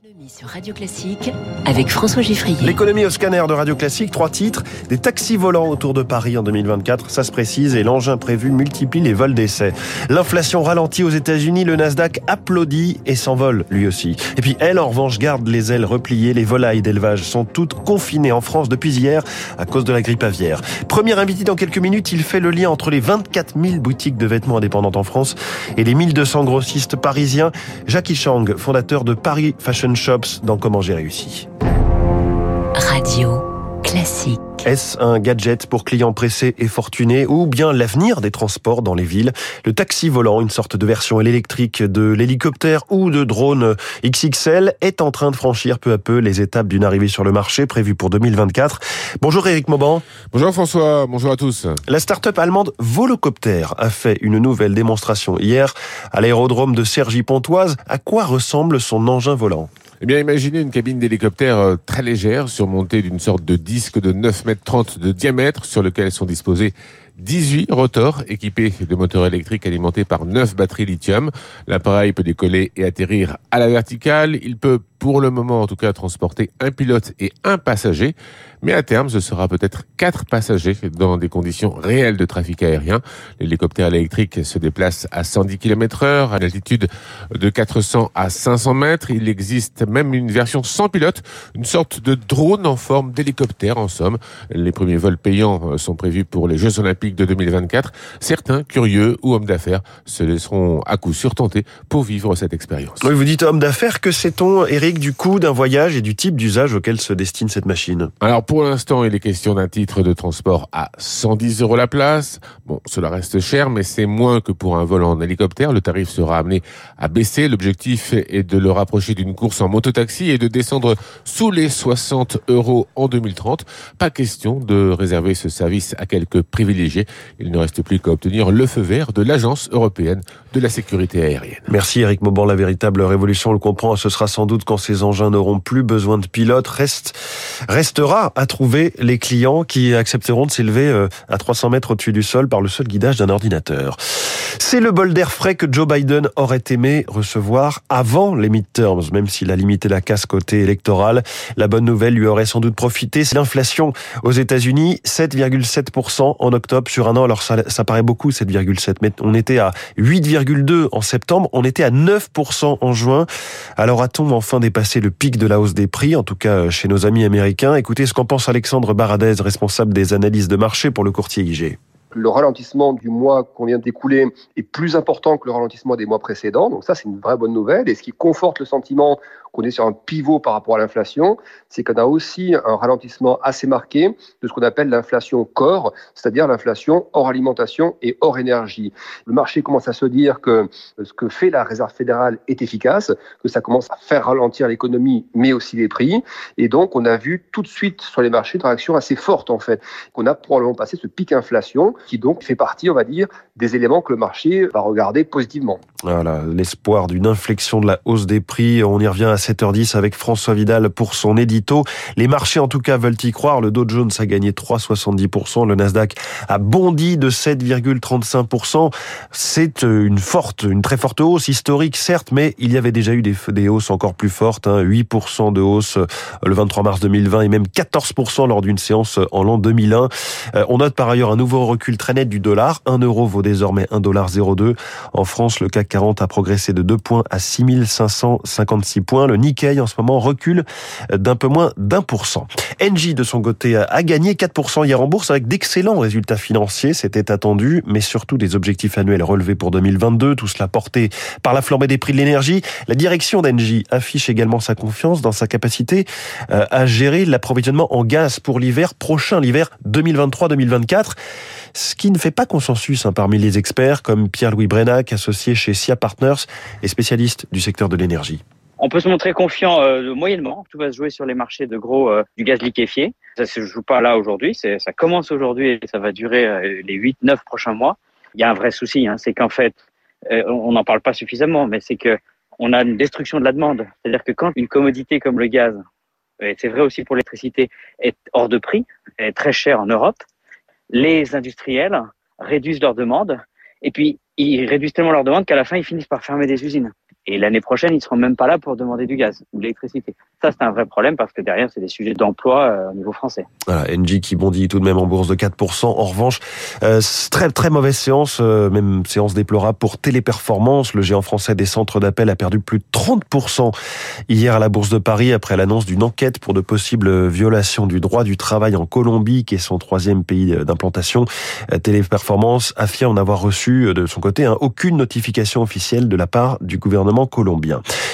L'économie sur Radio Classique avec François. L'économie au scanner de Radio Classique, trois titres. Des taxis volants autour de Paris en 2024, ça se précise, et l'engin prévu multiplie les vols d'essai. L'inflation ralentit aux États-Unis, le Nasdaq applaudit et s'envole lui aussi. Et puis elle, en revanche, garde les ailes repliées. Les volailles d'élevage sont toutes confinées en France depuis hier à cause de la grippe aviaire. Premier invité dans quelques minutes, il fait le lien entre les 24 000 boutiques de vêtements indépendantes en France et les 1200 grossistes parisiens. Jackie Chang, fondateur de Paris Fashion Shops dans Comment j'ai réussi. Radio Classique. Est-ce un gadget pour clients pressés et fortunés ou bien l'avenir des transports dans les villes? Le taxi volant, une sorte de version électrique de l'hélicoptère ou de drone XXL, est en train de franchir peu à peu les étapes d'une arrivée sur le marché prévue pour 2024. Bonjour Eric Mauban. Bonjour François, bonjour à tous. La start-up allemande Volocopter a fait une nouvelle démonstration hier à l'aérodrome de Cergy-Pontoise. À quoi ressemble son engin volant? Eh bien, imaginez une cabine d'hélicoptère euh, très légère, surmontée d'une sorte de disque de 9 mètres 30 de diamètre, sur lequel sont disposés 18 rotors équipés de moteurs électriques alimentés par 9 batteries lithium. L'appareil peut décoller et atterrir à la verticale. Il peut, pour le moment en tout cas, transporter un pilote et un passager. Mais à terme, ce sera peut-être quatre passagers dans des conditions réelles de trafic aérien. L'hélicoptère électrique se déplace à 110 km heure, à l'altitude de 400 à 500 mètres. Il existe même une version sans pilote, une sorte de drone en forme d'hélicoptère en somme. Les premiers vols payants sont prévus pour les Jeux Olympiques de 2024. Certains, curieux ou hommes d'affaires, se laisseront à coup sûr tenter pour vivre cette expérience. Oui, vous dites homme d'affaires, que sait-on, Eric, du coût d'un voyage et du type d'usage auquel se destine cette machine? Alors pour l'instant, il est question d'un titre de transport à 110 euros la place. Bon, cela reste cher, mais c'est moins que pour un vol en hélicoptère. Le tarif sera amené à baisser. L'objectif est de le rapprocher d'une course en mototaxi et de descendre sous les 60 euros en 2030. Pas question de réserver ce service à quelques privilégiés il ne reste plus qu'à obtenir le feu vert de l'Agence européenne de la sécurité aérienne. Merci Eric Mauban. La véritable révolution, on le comprend, ce sera sans doute quand ces engins n'auront plus besoin de pilotes. Reste, restera à trouver les clients qui accepteront de s'élever euh, à 300 mètres au-dessus du sol par le seul guidage d'un ordinateur. C'est le bol d'air frais que Joe Biden aurait aimé recevoir avant les midterms, même s'il a limité la casse côté électoral. La bonne nouvelle lui aurait sans doute profité. C'est l'inflation aux États-Unis, 7,7% en octobre sur un an. Alors ça, paraît beaucoup, 7,7, mais on était à 8,2 en septembre, on était à 9% en juin. Alors a-t-on enfin dépassé le pic de la hausse des prix, en tout cas chez nos amis américains? Écoutez ce qu'en pense Alexandre Baradez, responsable des analyses de marché pour le courtier IG le ralentissement du mois qu'on vient d'écouler est plus important que le ralentissement des mois précédents. Donc ça, c'est une vraie bonne nouvelle. Et ce qui conforte le sentiment qu'on est sur un pivot par rapport à l'inflation, c'est qu'on a aussi un ralentissement assez marqué de ce qu'on appelle l'inflation corps, c'est-à-dire l'inflation hors alimentation et hors énergie. Le marché commence à se dire que ce que fait la Réserve fédérale est efficace, que ça commence à faire ralentir l'économie, mais aussi les prix. Et donc, on a vu tout de suite sur les marchés une réaction assez forte, en fait, qu'on a probablement passé ce pic inflation qui donc fait partie, on va dire, des éléments que le marché va regarder positivement. Voilà, l'espoir d'une inflexion de la hausse des prix. On y revient à 7h10 avec François Vidal pour son édito. Les marchés, en tout cas, veulent y croire. Le Dow Jones a gagné 3,70%. Le Nasdaq a bondi de 7,35%. C'est euh, une forte, une très forte hausse historique, certes, mais il y avait déjà eu des, des hausses encore plus fortes. Hein, 8% de hausse euh, le 23 mars 2020 et même 14% lors d'une séance en l'an 2001. Euh, on note par ailleurs un nouveau recul très net du dollar. 1 euro vaut désormais 1,02 En France, le CAC 40 a progressé de 2 points à 6556 points. Le Nikkei, en ce moment, recule d'un peu moins d'un pour cent. Engie, de son côté, a gagné 4% hier en bourse avec d'excellents résultats financiers. C'était attendu, mais surtout des objectifs annuels relevés pour 2022. Tout cela porté par la flambée des prix de l'énergie. La direction d'Engie affiche également sa confiance dans sa capacité euh, à gérer l'approvisionnement en gaz pour l'hiver prochain, l'hiver 2023-2024 ce qui ne fait pas consensus hein, parmi les experts comme Pierre-Louis Brenac, associé chez SIA Partners et spécialiste du secteur de l'énergie. On peut se montrer confiant euh, moyennement. Tout va se jouer sur les marchés de gros euh, du gaz liquéfié. Ça se joue pas là aujourd'hui. Ça commence aujourd'hui et ça va durer euh, les 8-9 prochains mois. Il y a un vrai souci, hein, c'est qu'en fait, euh, on n'en parle pas suffisamment, mais c'est que on a une destruction de la demande. C'est-à-dire que quand une commodité comme le gaz, et c'est vrai aussi pour l'électricité, est hors de prix, est très cher en Europe, les industriels réduisent leur demande et puis ils réduisent tellement leur demande qu'à la fin ils finissent par fermer des usines. Et l'année prochaine, ils seront même pas là pour demander du gaz ou de l'électricité. Ça, c'est un vrai problème parce que derrière, c'est des sujets d'emploi euh, au niveau français. Voilà, Engie qui bondit tout de même en bourse de 4%. En revanche, euh, très très mauvaise séance, euh, même séance déplorable pour Téléperformance. Le géant français des centres d'appel a perdu plus de 30% hier à la bourse de Paris après l'annonce d'une enquête pour de possibles violations du droit du travail en Colombie, qui est son troisième pays d'implantation. Téléperformance affirme n'avoir reçu de son côté hein, aucune notification officielle de la part du gouvernement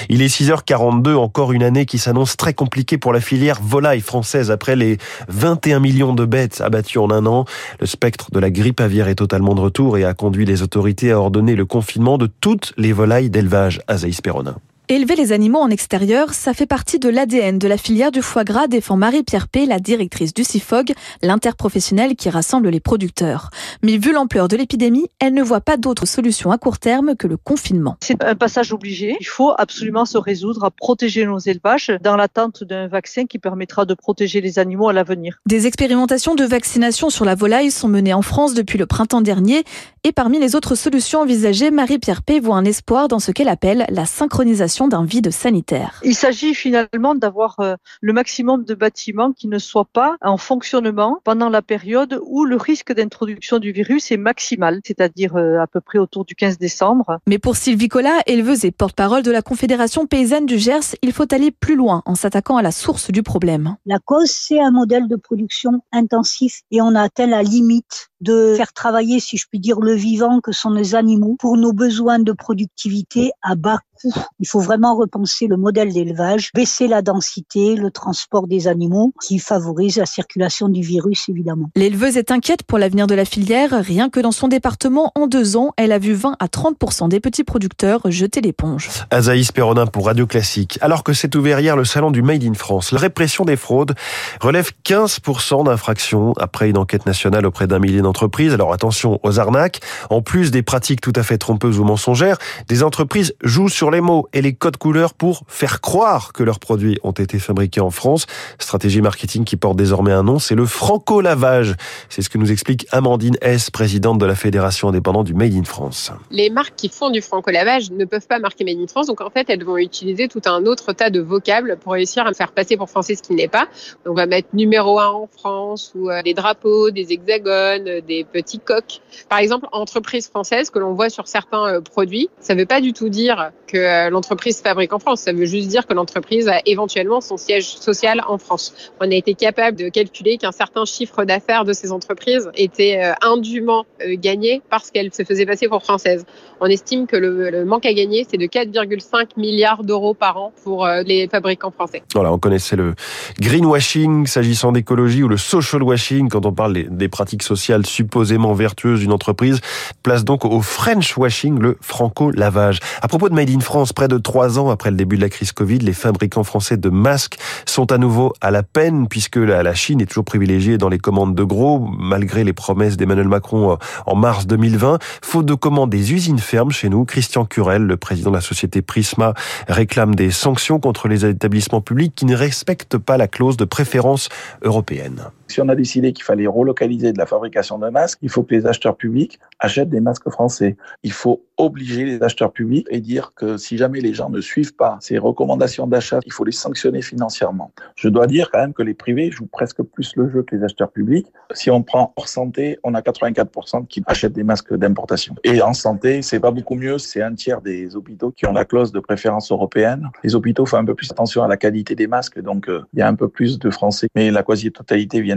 Il est 6h42, encore une année qui s'annonce annonce très compliquée pour la filière volaille française après les 21 millions de bêtes abattues en un an. Le spectre de la grippe aviaire est totalement de retour et a conduit les autorités à ordonner le confinement de toutes les volailles d'élevage à Zaïs-Peronin. Élever les animaux en extérieur, ça fait partie de l'ADN de la filière du foie gras, défend Marie-Pierre P., la directrice du CIFOG, l'interprofessionnel qui rassemble les producteurs. Mais vu l'ampleur de l'épidémie, elle ne voit pas d'autre solution à court terme que le confinement. C'est un passage obligé. Il faut absolument se résoudre à protéger nos élevages dans l'attente d'un vaccin qui permettra de protéger les animaux à l'avenir. Des expérimentations de vaccination sur la volaille sont menées en France depuis le printemps dernier. Et parmi les autres solutions envisagées, Marie-Pierre P. voit un espoir dans ce qu'elle appelle la synchronisation d'un vide sanitaire. Il s'agit finalement d'avoir euh, le maximum de bâtiments qui ne soient pas en fonctionnement pendant la période où le risque d'introduction du virus est maximal, c'est-à-dire euh, à peu près autour du 15 décembre. Mais pour Sylvie Collat, éleveuse et porte-parole de la Confédération paysanne du Gers, il faut aller plus loin en s'attaquant à la source du problème. La cause, c'est un modèle de production intensif et on a atteint la limite de faire travailler, si je puis dire, le vivant que sont les animaux pour nos besoins de productivité à bas coût. Il faut vraiment repenser le modèle d'élevage, baisser la densité, le transport des animaux qui favorise la circulation du virus, évidemment. L'éleveuse est inquiète pour l'avenir de la filière. Rien que dans son département, en deux ans, elle a vu 20 à 30% des petits producteurs jeter l'éponge. Azaïs Perronin pour Radio Classique. Alors que s'est ouvert hier le salon du Made in France, la répression des fraudes relève 15 d'infractions après une enquête nationale auprès d'un millier d'entreprises. Alors attention aux arnaques. En plus des pratiques tout à fait trompeuses ou mensongères, des entreprises jouent sur les mots et les codes couleurs pour faire croire que leurs produits ont été fabriqués en France. Stratégie marketing qui porte désormais un nom, c'est le franco-lavage. C'est ce que nous explique Amandine S, présidente de la Fédération indépendante du Made in France. Les marques qui font du franco-lavage ne peuvent pas marquer Made in France, donc en fait elles vont utiliser tout un autre tas de vocables pour réussir à faire passer pour français ce qui n'est pas. on va mettre numéro un en France ou euh, des drapeaux, des hexagones, des petits coques. Par exemple, entreprise française que l'on voit sur certains euh, produits, ça ne veut pas du tout dire que euh, l'entreprise fabrique en France. Ça veut juste dire que l'entreprise a éventuellement son siège social en France. On a été capable de calculer qu'un certain chiffre d'affaires de ces entreprises était euh, indûment gagné parce qu'elles se faisaient passer pour françaises. On estime que le, manque à gagner, c'est de 4,5 milliards d'euros par an pour les fabricants français. Voilà, on connaissait le greenwashing s'agissant d'écologie ou le social washing quand on parle des pratiques sociales supposément vertueuses d'une entreprise. Place donc au French washing, le franco-lavage. À propos de Made in France, près de trois ans après le début de la crise Covid, les fabricants français de masques sont à nouveau à la peine puisque la Chine est toujours privilégiée dans les commandes de gros, malgré les promesses d'Emmanuel Macron euh, en mars 2020. Faute de commandes, des usines fermes chez nous. Christian Curel, le président de la société Prisma, réclame des sanctions contre les établissements publics qui ne respectent pas la clause de préférence européenne. Si on a décidé qu'il fallait relocaliser de la fabrication de masques, il faut que les acheteurs publics achètent des masques français. Il faut obliger les acheteurs publics et dire que si jamais les gens ne suivent pas ces recommandations d'achat, il faut les sanctionner financièrement. Je dois dire quand même que les privés jouent presque plus le jeu que les acheteurs publics. Si on prend hors santé, on a 84% qui achètent des masques d'importation. Et en santé, c'est pas beaucoup mieux. C'est un tiers des hôpitaux qui ont la clause de préférence européenne. Les hôpitaux font un peu plus attention à la qualité des masques, donc euh, il y a un peu plus de Français, mais la quasi-totalité vient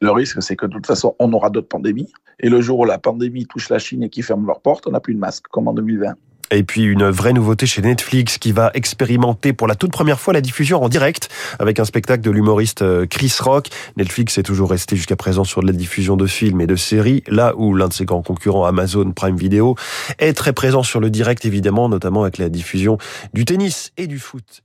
Le risque, c'est que de toute façon, on aura d'autres pandémies. Et le jour où la pandémie touche la Chine et qu'ils ferment leurs portes, on n'a plus de masques, comme en 2020. Et puis une vraie nouveauté chez Netflix qui va expérimenter pour la toute première fois la diffusion en direct avec un spectacle de l'humoriste euh, Chris Rock. Netflix est toujours resté jusqu'à présent sur de la diffusion de films et de séries, là où l'un de ses grands concurrents Amazon Prime Video est très présent sur le direct évidemment, notamment avec la diffusion du tennis et du foot.